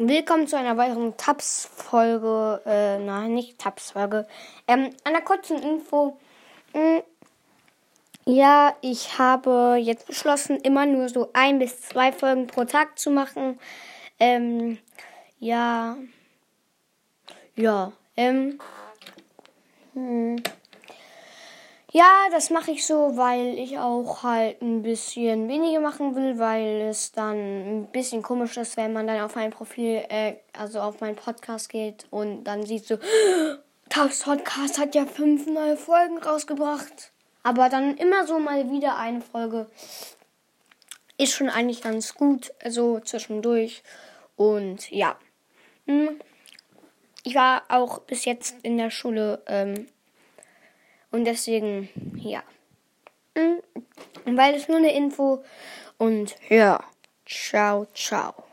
Willkommen zu einer weiteren Tabs-Folge. Äh, nein, nicht Tabs-Folge. Ähm, einer kurzen Info. Hm, ja, ich habe jetzt beschlossen, immer nur so ein bis zwei Folgen pro Tag zu machen. Ähm, ja. Ja. Ähm. Hm. Ja, das mache ich so, weil ich auch halt ein bisschen weniger machen will, weil es dann ein bisschen komisch ist, wenn man dann auf mein Profil, äh, also auf meinen Podcast geht und dann sieht so, Taus Podcast hat ja fünf neue Folgen rausgebracht. Aber dann immer so mal wieder eine Folge ist schon eigentlich ganz gut, also zwischendurch. Und ja, hm. ich war auch bis jetzt in der Schule. Ähm, und deswegen, ja. Mhm. Weil es nur eine Info. Und ja, ciao, ciao.